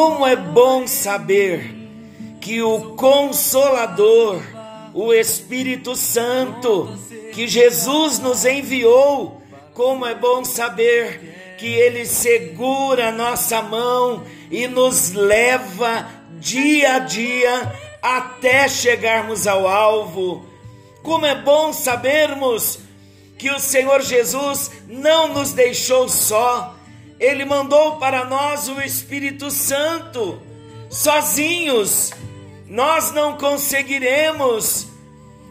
Como é bom saber que o Consolador, o Espírito Santo, que Jesus nos enviou, como é bom saber que Ele segura nossa mão e nos leva dia a dia até chegarmos ao alvo. Como é bom sabermos que o Senhor Jesus não nos deixou só, Ele mandou para nós o Espírito Santo. Sozinhos nós não conseguiremos,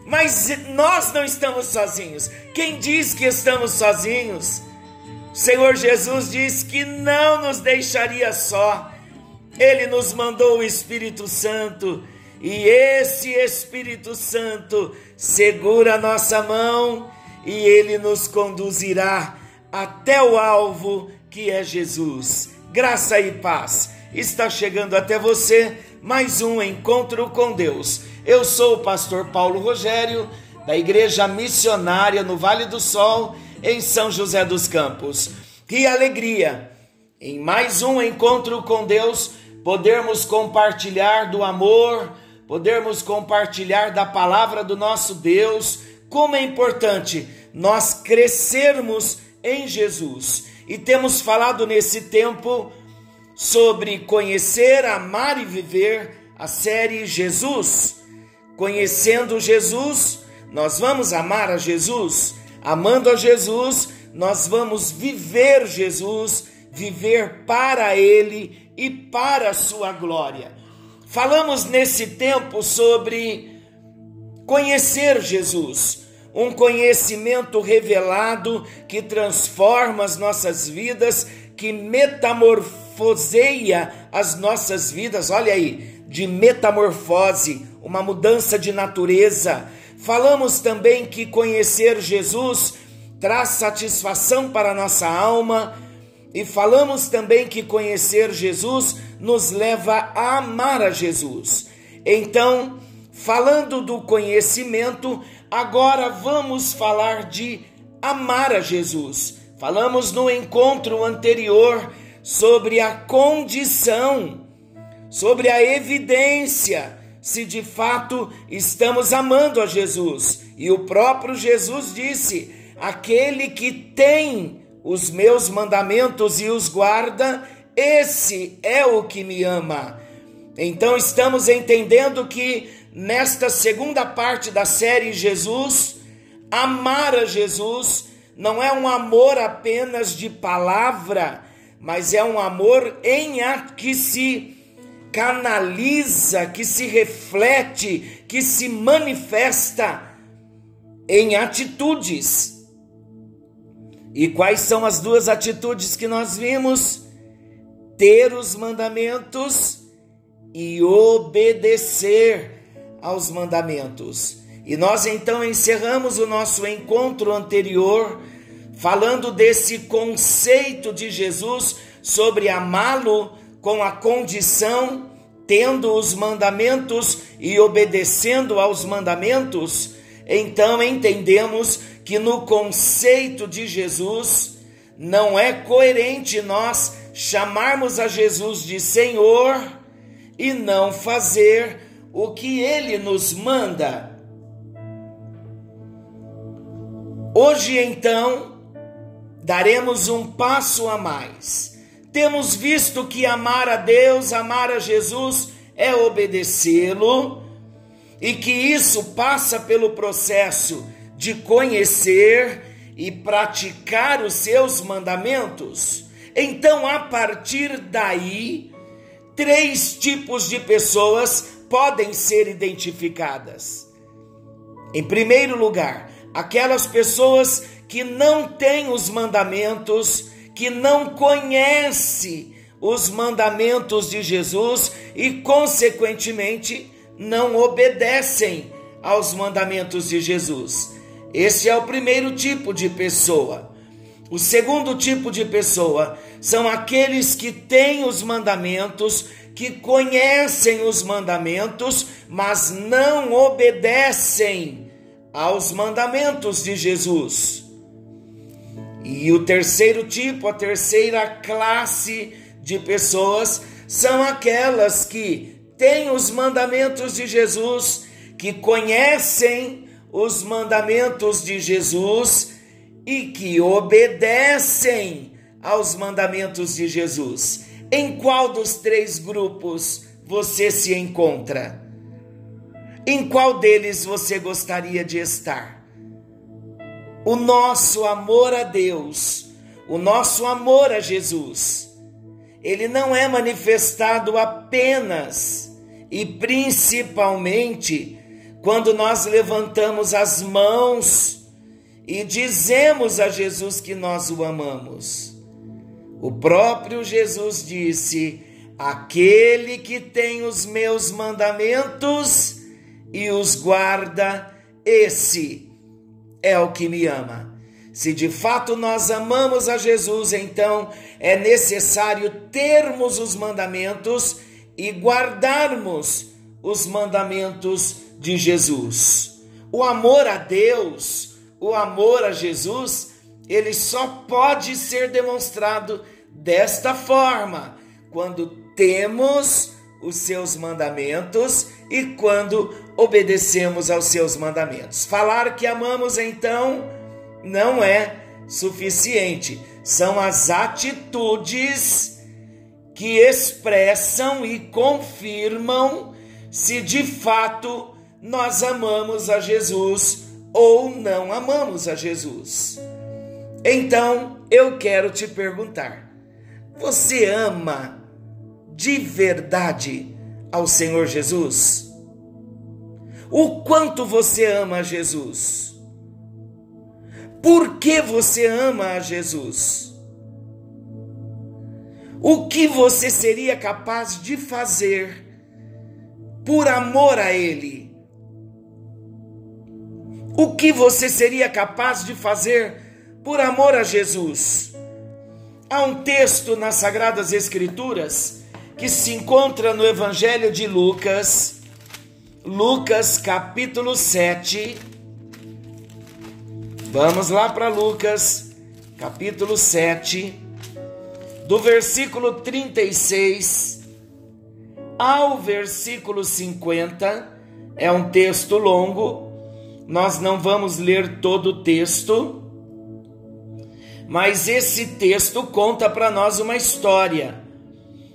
mas nós não estamos sozinhos. Quem diz que estamos sozinhos? O Senhor Jesus diz que não nos deixaria só. Ele nos mandou o Espírito Santo e esse Espírito Santo segura a nossa mão e ele nos conduzirá até o alvo que é Jesus. Graça e paz. Está chegando até você mais um encontro com Deus. Eu sou o pastor Paulo Rogério, da Igreja Missionária no Vale do Sol, em São José dos Campos. Que alegria! Em mais um encontro com Deus, podermos compartilhar do amor, podermos compartilhar da palavra do nosso Deus. Como é importante nós crescermos em Jesus. E temos falado nesse tempo sobre conhecer, amar e viver a série Jesus. Conhecendo Jesus, nós vamos amar a Jesus. Amando a Jesus, nós vamos viver Jesus, viver para Ele e para a Sua glória. Falamos nesse tempo sobre conhecer Jesus, um conhecimento revelado que transforma as nossas vidas, que metamorfoseia as nossas vidas. Olha aí, de metamorfose, uma mudança de natureza. Falamos também que conhecer Jesus traz satisfação para a nossa alma. E falamos também que conhecer Jesus nos leva a amar a Jesus. Então, falando do conhecimento, agora vamos falar de amar a Jesus. Falamos no encontro anterior sobre a condição, sobre a evidência, se de fato estamos amando a Jesus. E o próprio Jesus disse: aquele que tem os meus mandamentos e os guarda, esse é o que me ama. Então estamos entendendo que nesta segunda parte da série Jesus, amar a Jesus não é um amor apenas de palavra, mas é um amor em a que se canaliza, que se reflete, que se manifesta em atitudes. E quais são as duas atitudes que nós vimos? Ter os mandamentos e obedecer aos mandamentos. E nós então encerramos o nosso encontro anterior falando desse conceito de Jesus sobre amá-lo com a condição, tendo os mandamentos e obedecendo aos mandamentos, então entendemos que no conceito de Jesus não é coerente nós chamarmos a Jesus de Senhor e não fazer o que ele nos manda. Hoje então daremos um passo a mais. Temos visto que amar a Deus, amar a Jesus é obedecê-lo e que isso passa pelo processo de conhecer e praticar os seus mandamentos. Então, a partir daí, três tipos de pessoas podem ser identificadas. Em primeiro lugar, aquelas pessoas que não tem os mandamentos, que não conhece os mandamentos de Jesus e, consequentemente, não obedecem aos mandamentos de Jesus. Esse é o primeiro tipo de pessoa. O segundo tipo de pessoa são aqueles que têm os mandamentos, que conhecem os mandamentos, mas não obedecem aos mandamentos de Jesus. E o terceiro tipo, a terceira classe de pessoas são aquelas que têm os mandamentos de Jesus, que conhecem os mandamentos de Jesus e que obedecem aos mandamentos de Jesus. Em qual dos três grupos você se encontra? Em qual deles você gostaria de estar? O nosso amor a Deus, o nosso amor a Jesus, ele não é manifestado apenas e principalmente quando nós levantamos as mãos e dizemos a Jesus que nós o amamos. O próprio Jesus disse: Aquele que tem os meus mandamentos e os guarda, esse é o que me ama. Se de fato nós amamos a Jesus, então é necessário termos os mandamentos e guardarmos os mandamentos de Jesus. O amor a Deus, o amor a Jesus, ele só pode ser demonstrado desta forma, quando temos os seus mandamentos e quando obedecemos aos seus mandamentos. Falar que amamos então não é suficiente, são as atitudes que expressam e confirmam se de fato nós amamos a Jesus ou não amamos a Jesus. Então eu quero te perguntar: você ama de verdade ao Senhor Jesus? O quanto você ama a Jesus? Por que você ama a Jesus? O que você seria capaz de fazer por amor a Ele? O que você seria capaz de fazer por amor a Jesus? Há um texto nas Sagradas Escrituras que se encontra no Evangelho de Lucas, Lucas capítulo 7. Vamos lá para Lucas, capítulo 7, do versículo 36 ao versículo 50. É um texto longo, nós não vamos ler todo o texto, mas esse texto conta para nós uma história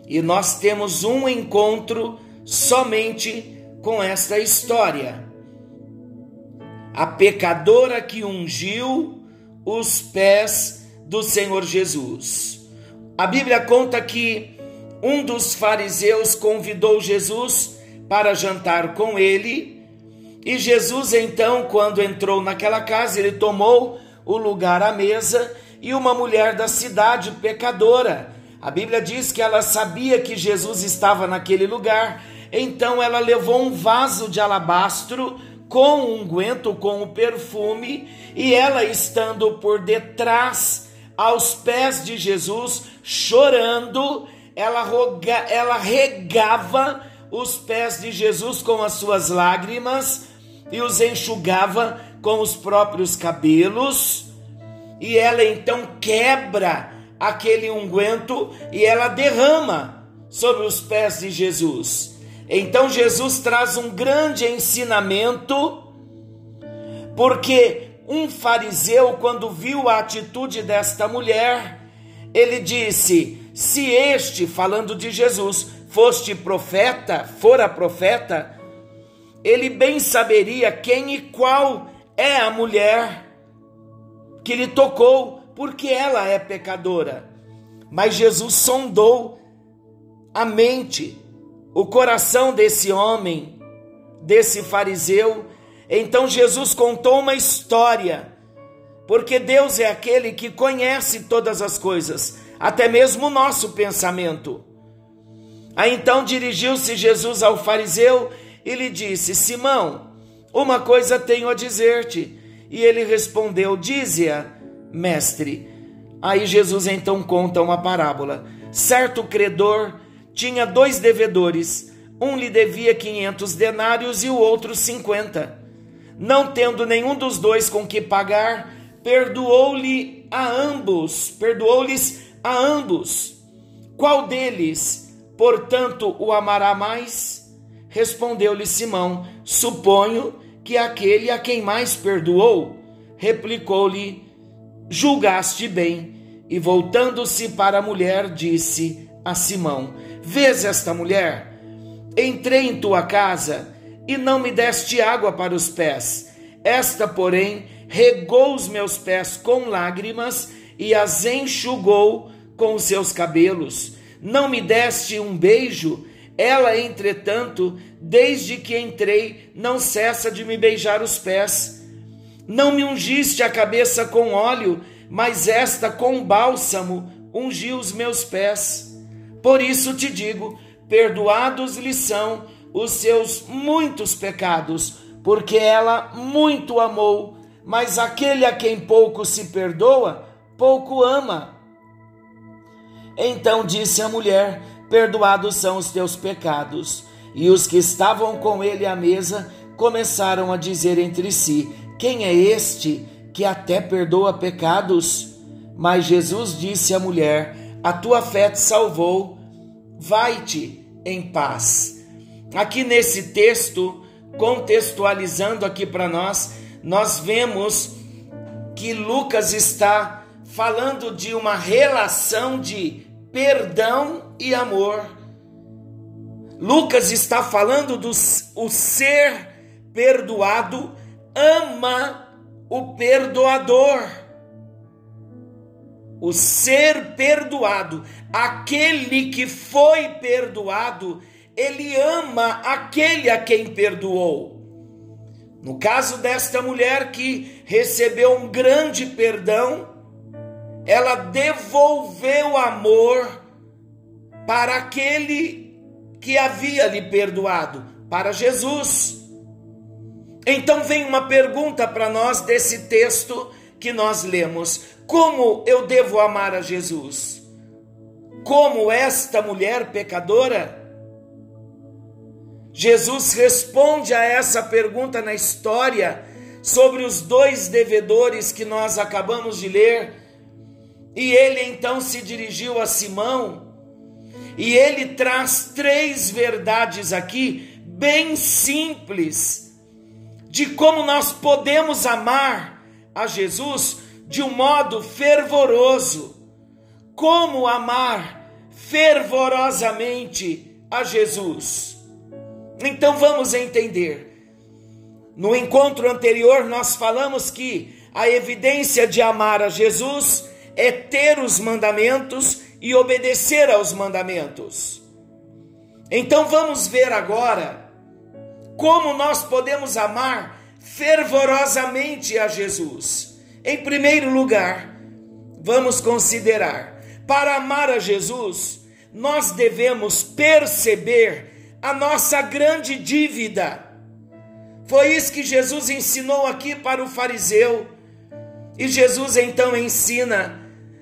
e nós temos um encontro somente com esta história. A pecadora que ungiu os pés do Senhor Jesus. A Bíblia conta que um dos fariseus convidou Jesus para jantar com ele, e Jesus então, quando entrou naquela casa, ele tomou o lugar à mesa e uma mulher da cidade, pecadora. A Bíblia diz que ela sabia que Jesus estava naquele lugar, então ela levou um vaso de alabastro com unguento, com o perfume, e ela estando por detrás aos pés de Jesus, chorando, ela, roga, ela regava os pés de Jesus com as suas lágrimas e os enxugava com os próprios cabelos, e ela então quebra aquele unguento e ela derrama sobre os pés de Jesus. Então Jesus traz um grande ensinamento, porque um fariseu, quando viu a atitude desta mulher, ele disse: se este, falando de Jesus, foste profeta, fora profeta, ele bem saberia quem e qual é a mulher que lhe tocou, porque ela é pecadora. Mas Jesus sondou a mente, o coração desse homem, desse fariseu. Então Jesus contou uma história, porque Deus é aquele que conhece todas as coisas até mesmo o nosso pensamento. Aí então dirigiu-se Jesus ao fariseu e lhe disse: Simão, uma coisa tenho a dizer-te. E ele respondeu: Dize-a, mestre. Aí Jesus então conta uma parábola. Certo credor tinha dois devedores. Um lhe devia 500 denários e o outro 50. Não tendo nenhum dos dois com que pagar, perdoou-lhe a ambos, perdoou-lhes a ambos. Qual deles, portanto, o amará mais? Respondeu-lhe Simão: Suponho que aquele a quem mais perdoou. Replicou-lhe: Julgaste bem. E voltando-se para a mulher, disse a Simão: Vês esta mulher? Entrei em tua casa e não me deste água para os pés. Esta, porém, regou os meus pés com lágrimas e as enxugou com os seus cabelos. Não me deste um beijo? Ela, entretanto, desde que entrei, não cessa de me beijar os pés. Não me ungiste a cabeça com óleo, mas esta com bálsamo ungiu os meus pés. Por isso te digo: perdoados lhe são os seus muitos pecados, porque ela muito amou, mas aquele a quem pouco se perdoa, pouco ama. Então disse a mulher: Perdoados são os teus pecados. E os que estavam com ele à mesa começaram a dizer entre si: Quem é este que até perdoa pecados? Mas Jesus disse à mulher: A tua fé te salvou, vai-te em paz. Aqui nesse texto, contextualizando aqui para nós, nós vemos que Lucas está falando de uma relação de perdão e amor. Lucas está falando do o ser perdoado ama o perdoador. O ser perdoado, aquele que foi perdoado, ele ama aquele a quem perdoou. No caso desta mulher que recebeu um grande perdão, ela devolveu amor para aquele que havia lhe perdoado, para Jesus. Então vem uma pergunta para nós desse texto que nós lemos: como eu devo amar a Jesus? Como esta mulher pecadora? Jesus responde a essa pergunta na história sobre os dois devedores que nós acabamos de ler. E ele então se dirigiu a Simão e ele traz três verdades aqui, bem simples, de como nós podemos amar a Jesus de um modo fervoroso. Como amar fervorosamente a Jesus. Então vamos entender. No encontro anterior, nós falamos que a evidência de amar a Jesus é ter os mandamentos e obedecer aos mandamentos. Então vamos ver agora como nós podemos amar fervorosamente a Jesus. Em primeiro lugar, vamos considerar: para amar a Jesus, nós devemos perceber a nossa grande dívida. Foi isso que Jesus ensinou aqui para o fariseu. E Jesus então ensina: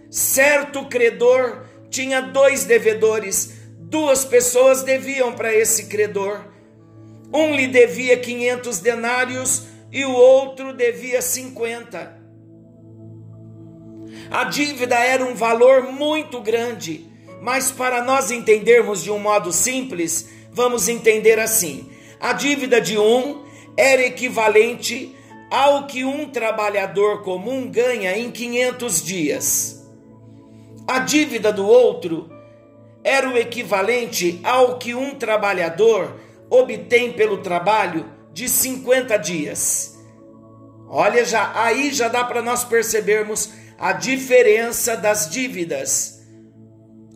certo credor tinha dois devedores, duas pessoas deviam para esse credor. Um lhe devia 500 denários e o outro devia 50. A dívida era um valor muito grande, mas para nós entendermos de um modo simples, vamos entender assim: a dívida de um era equivalente ao que um trabalhador comum ganha em 500 dias. A dívida do outro era o equivalente ao que um trabalhador obtém pelo trabalho de 50 dias. Olha, já aí já dá para nós percebermos a diferença das dívidas.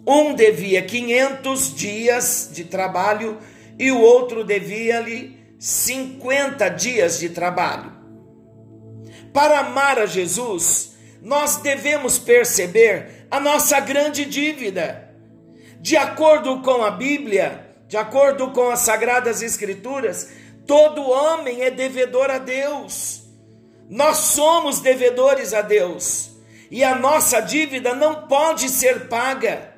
Um devia 500 dias de trabalho e o outro devia-lhe 50 dias de trabalho. Para amar a Jesus, nós devemos perceber a nossa grande dívida. De acordo com a Bíblia, de acordo com as Sagradas Escrituras, todo homem é devedor a Deus. Nós somos devedores a Deus. e a nossa dívida não pode ser paga.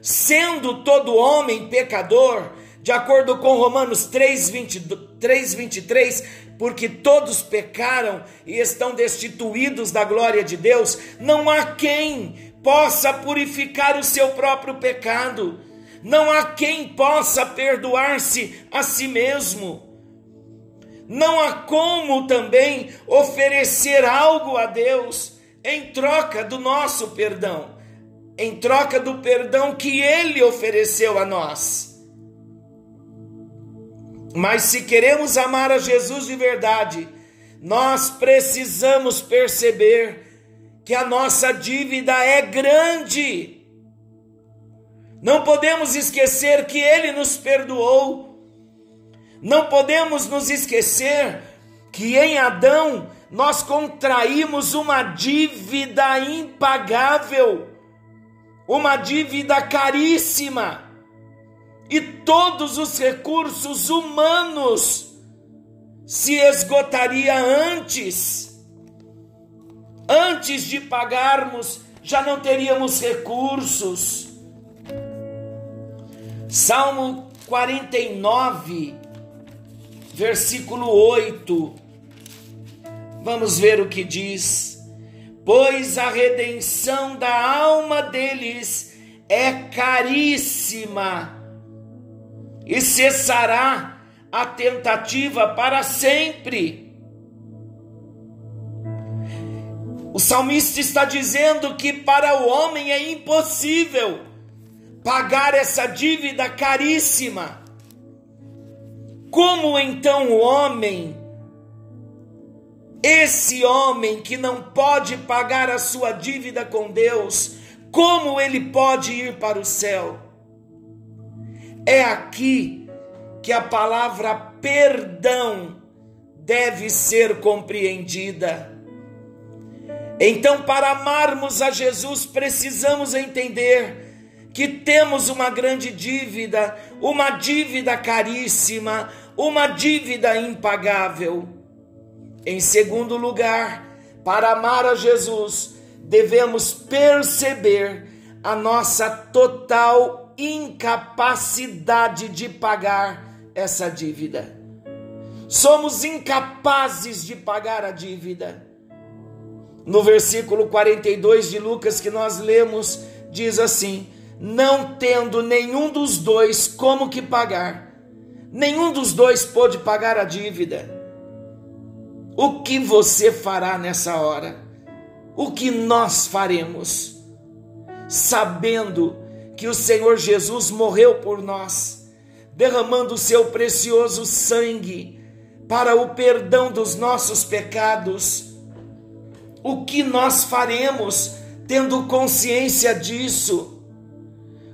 Sendo todo homem pecador, de acordo com Romanos 3, 23, porque todos pecaram e estão destituídos da glória de Deus, não há quem possa purificar o seu próprio pecado, não há quem possa perdoar-se a si mesmo. Não há como também oferecer algo a Deus em troca do nosso perdão, em troca do perdão que Ele ofereceu a nós. Mas se queremos amar a Jesus de verdade, nós precisamos perceber que a nossa dívida é grande. Não podemos esquecer que Ele nos perdoou. Não podemos nos esquecer que em Adão nós contraímos uma dívida impagável, uma dívida caríssima e todos os recursos humanos se esgotaria antes. Antes de pagarmos, já não teríamos recursos. Salmo 49, versículo 8. Vamos ver o que diz. Pois a redenção da alma deles é caríssima e cessará a tentativa para sempre. O salmista está dizendo que para o homem é impossível pagar essa dívida caríssima. Como então o homem, esse homem que não pode pagar a sua dívida com Deus, como ele pode ir para o céu? É aqui que a palavra perdão deve ser compreendida. Então, para amarmos a Jesus, precisamos entender que temos uma grande dívida, uma dívida caríssima, uma dívida impagável. Em segundo lugar, para amar a Jesus, devemos perceber a nossa total incapacidade de pagar essa dívida. Somos incapazes de pagar a dívida. No versículo 42 de Lucas que nós lemos, diz assim: Não tendo nenhum dos dois como que pagar, nenhum dos dois pôde pagar a dívida. O que você fará nessa hora? O que nós faremos? Sabendo que o Senhor Jesus morreu por nós, derramando o seu precioso sangue para o perdão dos nossos pecados. O que nós faremos tendo consciência disso?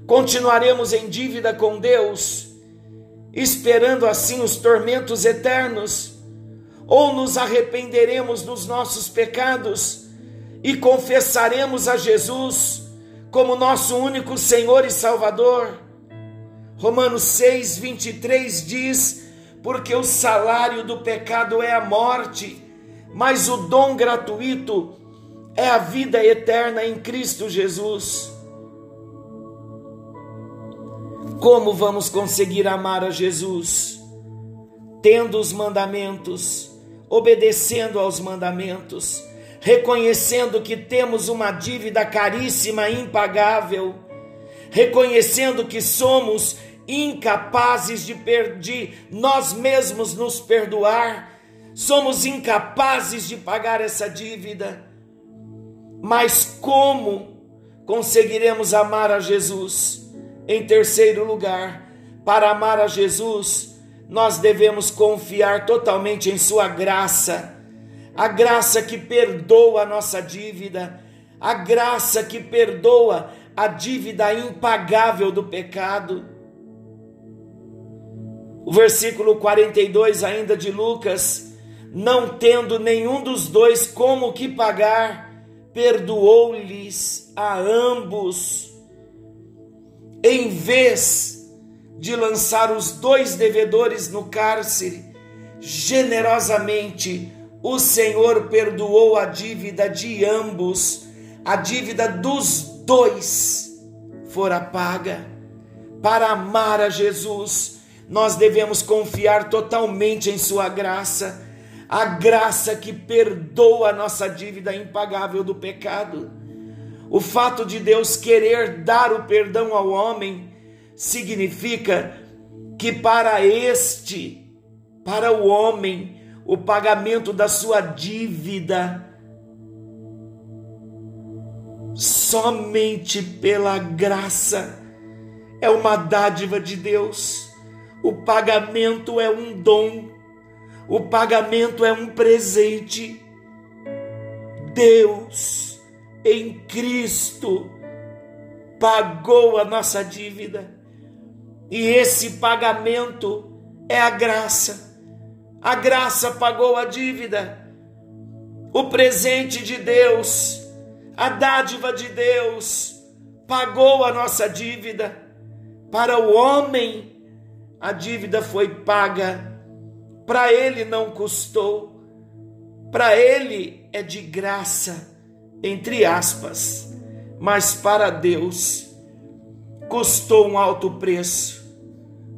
Continuaremos em dívida com Deus, esperando assim os tormentos eternos? Ou nos arrependeremos dos nossos pecados e confessaremos a Jesus? Como nosso único Senhor e Salvador. Romanos 6, 23 diz: Porque o salário do pecado é a morte, mas o dom gratuito é a vida eterna em Cristo Jesus. Como vamos conseguir amar a Jesus? Tendo os mandamentos, obedecendo aos mandamentos reconhecendo que temos uma dívida caríssima, impagável, reconhecendo que somos incapazes de perder nós mesmos nos perdoar, somos incapazes de pagar essa dívida. Mas como conseguiremos amar a Jesus? Em terceiro lugar, para amar a Jesus, nós devemos confiar totalmente em Sua graça a graça que perdoa a nossa dívida, a graça que perdoa a dívida impagável do pecado. O versículo 42 ainda de Lucas, não tendo nenhum dos dois como que pagar, perdoou-lhes a ambos. Em vez de lançar os dois devedores no cárcere, generosamente o Senhor perdoou a dívida de ambos, a dívida dos dois fora paga. Para amar a Jesus, nós devemos confiar totalmente em Sua graça, a graça que perdoa a nossa dívida impagável do pecado. O fato de Deus querer dar o perdão ao homem significa que para este, para o homem, o pagamento da sua dívida somente pela graça é uma dádiva de Deus. O pagamento é um dom. O pagamento é um presente. Deus em Cristo pagou a nossa dívida. E esse pagamento é a graça. A graça pagou a dívida. O presente de Deus, a dádiva de Deus, pagou a nossa dívida. Para o homem, a dívida foi paga. Para ele não custou. Para ele é de graça, entre aspas. Mas para Deus, custou um alto preço.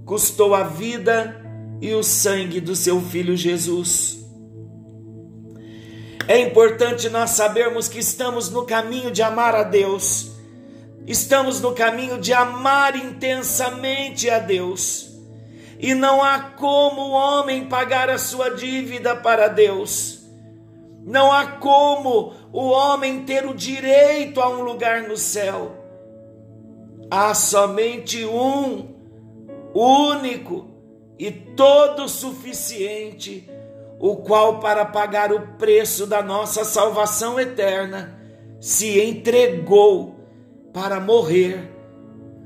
Custou a vida e o sangue do seu filho Jesus. É importante nós sabermos que estamos no caminho de amar a Deus Estamos no caminho de amar intensamente a Deus. E não há como o homem pagar a sua dívida para Deus. Não há como o homem ter o direito a um lugar no céu. Há somente um, único e todo suficiente, o qual, para pagar o preço da nossa salvação eterna, se entregou para morrer,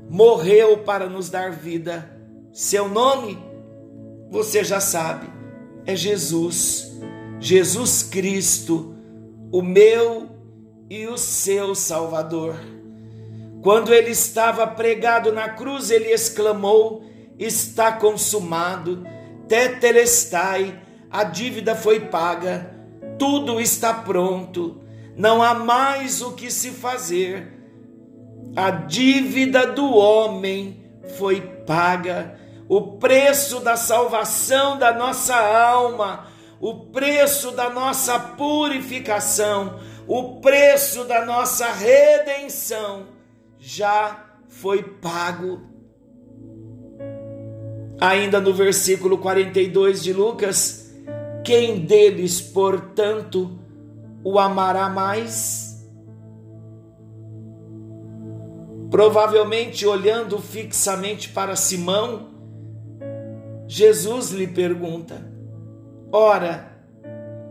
morreu para nos dar vida. Seu nome, você já sabe, é Jesus, Jesus Cristo, o meu e o seu Salvador. Quando ele estava pregado na cruz, ele exclamou: Está consumado, tetelestai, a dívida foi paga, tudo está pronto, não há mais o que se fazer a dívida do homem foi paga, o preço da salvação da nossa alma, o preço da nossa purificação, o preço da nossa redenção já foi pago. Ainda no versículo 42 de Lucas, quem deles, portanto, o amará mais? Provavelmente olhando fixamente para Simão, Jesus lhe pergunta: Ora,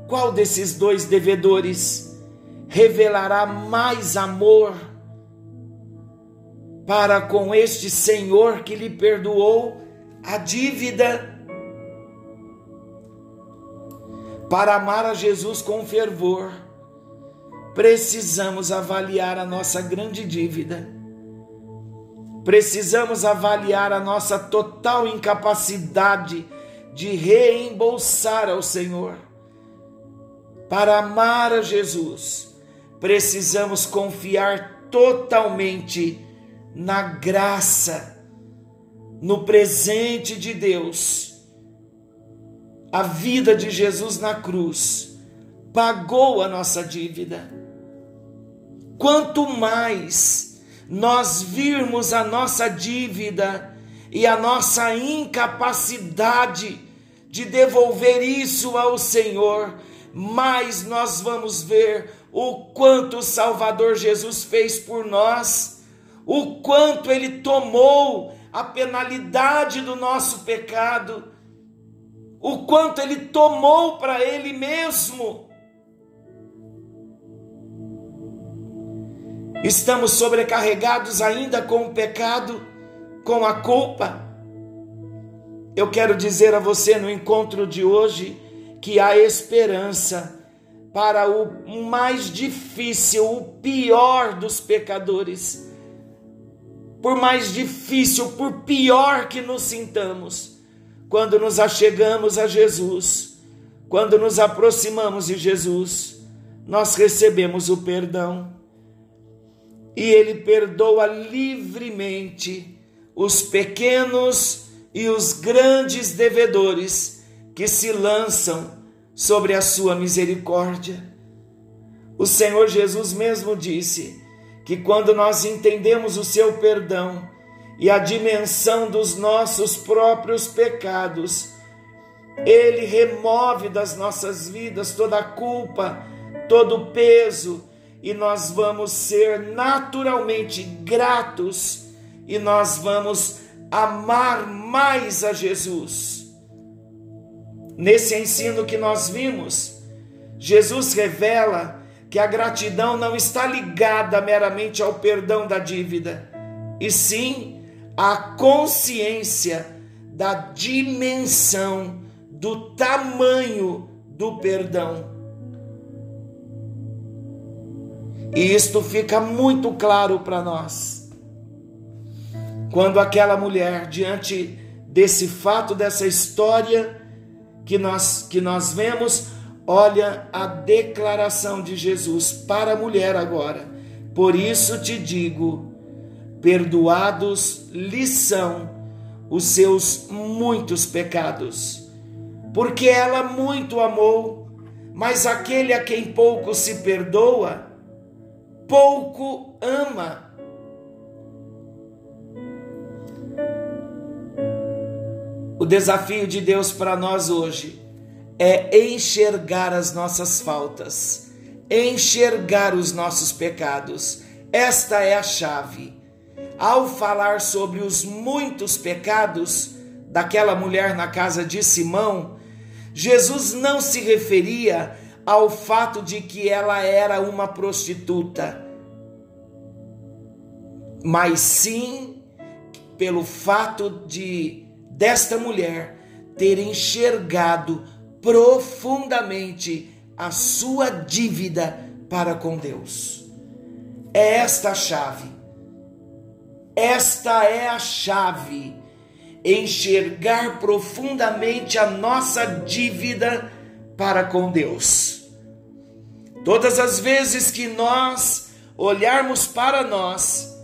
qual desses dois devedores revelará mais amor para com este Senhor que lhe perdoou a dívida? Para amar a Jesus com fervor, precisamos avaliar a nossa grande dívida Precisamos avaliar a nossa total incapacidade de reembolsar ao Senhor. Para amar a Jesus, precisamos confiar totalmente na graça, no presente de Deus. A vida de Jesus na cruz pagou a nossa dívida. Quanto mais nós virmos a nossa dívida e a nossa incapacidade de devolver isso ao Senhor, mais nós vamos ver o quanto o Salvador Jesus fez por nós, o quanto ele tomou a penalidade do nosso pecado, o quanto ele tomou para ele mesmo Estamos sobrecarregados ainda com o pecado, com a culpa. Eu quero dizer a você no encontro de hoje que há esperança para o mais difícil, o pior dos pecadores. Por mais difícil, por pior que nos sintamos, quando nos achegamos a Jesus, quando nos aproximamos de Jesus, nós recebemos o perdão. E Ele perdoa livremente os pequenos e os grandes devedores que se lançam sobre a sua misericórdia. O Senhor Jesus mesmo disse que quando nós entendemos o seu perdão e a dimensão dos nossos próprios pecados, ele remove das nossas vidas toda a culpa, todo o peso, e nós vamos ser naturalmente gratos e nós vamos amar mais a Jesus. Nesse ensino que nós vimos, Jesus revela que a gratidão não está ligada meramente ao perdão da dívida, e sim à consciência da dimensão do tamanho do perdão. E isto fica muito claro para nós. Quando aquela mulher, diante desse fato, dessa história que nós, que nós vemos, olha a declaração de Jesus para a mulher agora. Por isso te digo: perdoados lhe são os seus muitos pecados porque ela muito amou, mas aquele a quem pouco se perdoa, pouco ama. O desafio de Deus para nós hoje é enxergar as nossas faltas, enxergar os nossos pecados. Esta é a chave. Ao falar sobre os muitos pecados daquela mulher na casa de Simão, Jesus não se referia ao fato de que ela era uma prostituta, mas sim pelo fato de desta mulher ter enxergado profundamente a sua dívida para com Deus. É esta a chave. Esta é a chave enxergar profundamente a nossa dívida para com Deus. Todas as vezes que nós olharmos para nós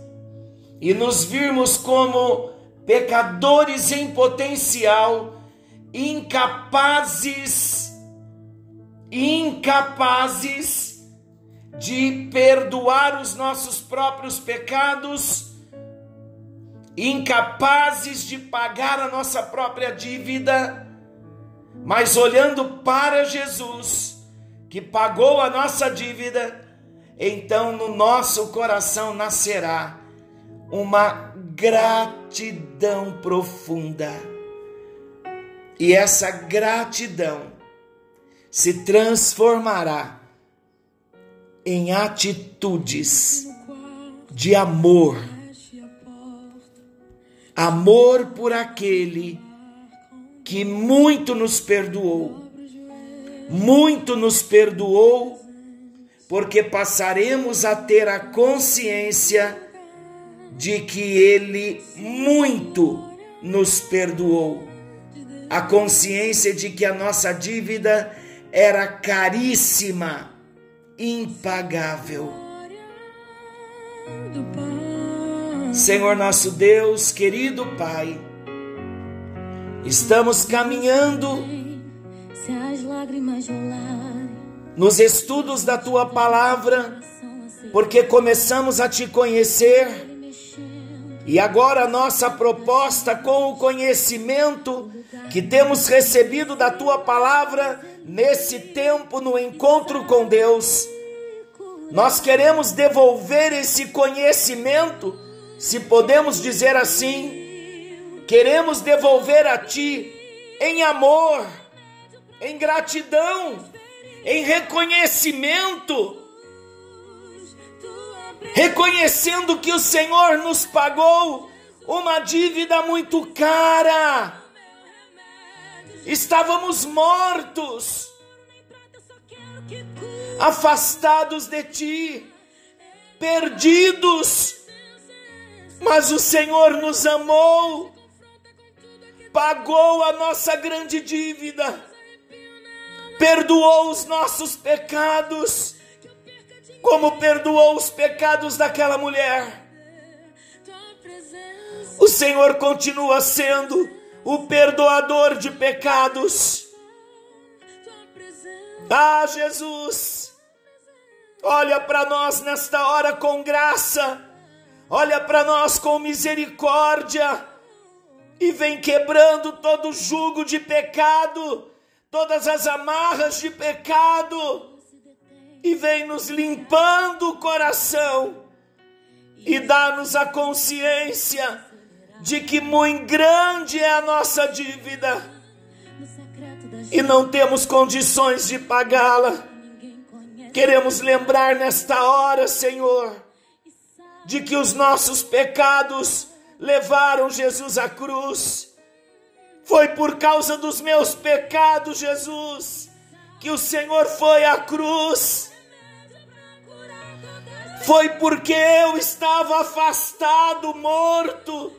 e nos virmos como pecadores em potencial, incapazes, incapazes de perdoar os nossos próprios pecados, incapazes de pagar a nossa própria dívida, mas olhando para Jesus, que pagou a nossa dívida, então no nosso coração nascerá uma gratidão profunda. E essa gratidão se transformará em atitudes de amor amor por aquele que muito nos perdoou. Muito nos perdoou, porque passaremos a ter a consciência de que ele muito nos perdoou. A consciência de que a nossa dívida era caríssima, impagável. Senhor nosso Deus, querido Pai, estamos caminhando nos estudos da tua palavra, porque começamos a te conhecer. E agora nossa proposta com o conhecimento que temos recebido da tua palavra nesse tempo no encontro com Deus, nós queremos devolver esse conhecimento se podemos dizer assim, queremos devolver a Ti em amor, em gratidão, em reconhecimento, reconhecendo que o Senhor nos pagou uma dívida muito cara. Estávamos mortos, afastados de Ti, perdidos mas o Senhor nos amou, pagou a nossa grande dívida, perdoou os nossos pecados, como perdoou os pecados daquela mulher. O Senhor continua sendo o perdoador de pecados. Ah, Jesus, olha para nós nesta hora com graça, olha para nós com misericórdia e vem quebrando todo jugo de pecado, todas as amarras de pecado, e vem nos limpando o coração e dá-nos a consciência de que muito grande é a nossa dívida e não temos condições de pagá-la. Queremos lembrar nesta hora, Senhor, de que os nossos pecados levaram Jesus à cruz. Foi por causa dos meus pecados, Jesus, que o Senhor foi à cruz. Foi porque eu estava afastado, morto,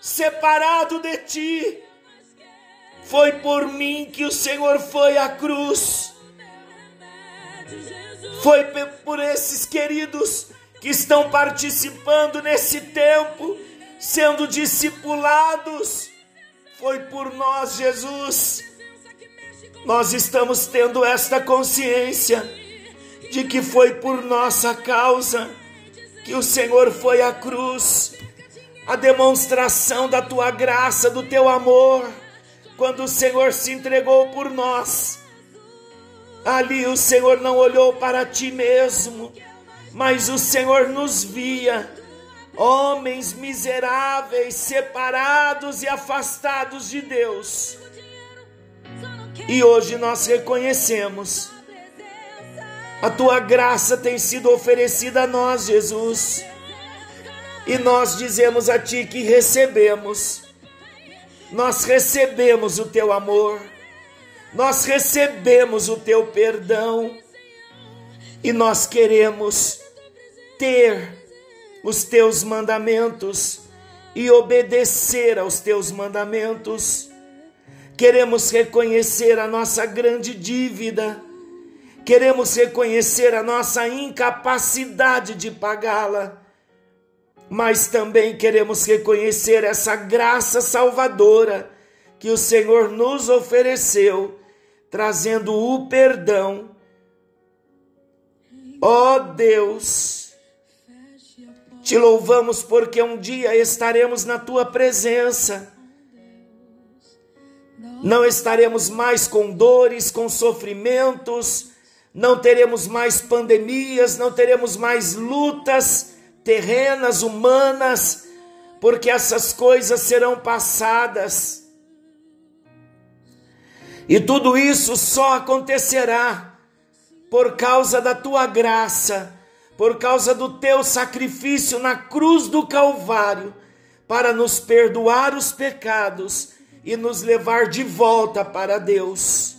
separado de ti. Foi por mim que o Senhor foi à cruz. Foi por esses queridos que estão participando nesse tempo sendo discipulados, foi por nós, Jesus. Nós estamos tendo esta consciência de que foi por nossa causa que o Senhor foi à cruz, a demonstração da tua graça, do teu amor, quando o Senhor se entregou por nós. Ali o Senhor não olhou para ti mesmo, mas o Senhor nos via homens miseráveis, separados e afastados de Deus. E hoje nós reconhecemos, a tua graça tem sido oferecida a nós, Jesus, e nós dizemos a ti que recebemos, nós recebemos o teu amor, nós recebemos o teu perdão, e nós queremos ter os teus mandamentos e obedecer aos teus mandamentos. Queremos reconhecer a nossa grande dívida, queremos reconhecer a nossa incapacidade de pagá-la, mas também queremos reconhecer essa graça salvadora que o Senhor nos ofereceu, trazendo o perdão. Ó oh Deus, te louvamos porque um dia estaremos na tua presença. Não estaremos mais com dores, com sofrimentos, não teremos mais pandemias, não teremos mais lutas terrenas, humanas, porque essas coisas serão passadas. E tudo isso só acontecerá por causa da tua graça por causa do teu sacrifício na cruz do Calvário, para nos perdoar os pecados e nos levar de volta para Deus.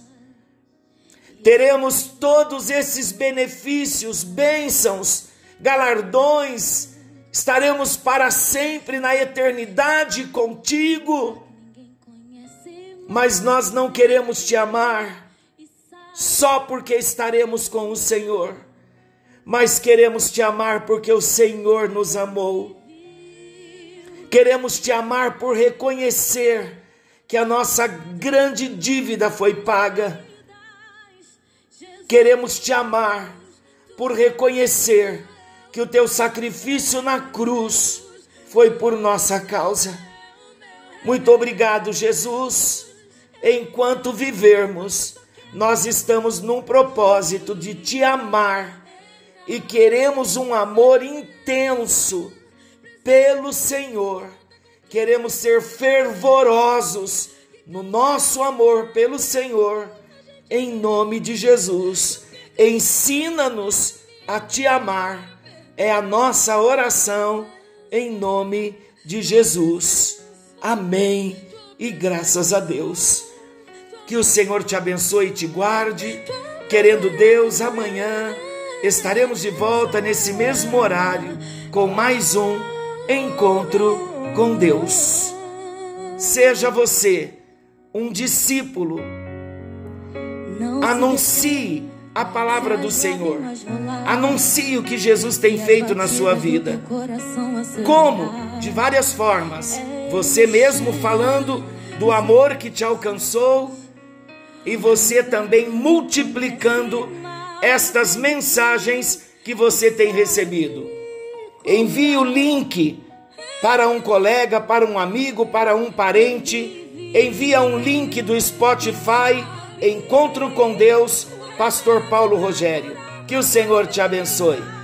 Teremos todos esses benefícios, bênçãos, galardões, estaremos para sempre na eternidade contigo. Mas nós não queremos te amar só porque estaremos com o Senhor mas queremos te amar porque o Senhor nos amou. Queremos te amar por reconhecer que a nossa grande dívida foi paga. Queremos te amar por reconhecer que o teu sacrifício na cruz foi por nossa causa. Muito obrigado, Jesus. Enquanto vivermos, nós estamos num propósito de te amar e queremos um amor intenso pelo Senhor. Queremos ser fervorosos no nosso amor pelo Senhor, em nome de Jesus. Ensina-nos a te amar, é a nossa oração, em nome de Jesus. Amém e graças a Deus. Que o Senhor te abençoe e te guarde. Querendo Deus, amanhã estaremos de volta nesse mesmo horário com mais um encontro com Deus. Seja você um discípulo Anuncie a palavra do Senhor. Anuncie o que Jesus tem feito na sua vida. Como? De várias formas. Você mesmo falando do amor que te alcançou e você também multiplicando estas mensagens que você tem recebido. Envie o link para um colega, para um amigo, para um parente. Envia um link do Spotify Encontro com Deus, Pastor Paulo Rogério. Que o Senhor te abençoe.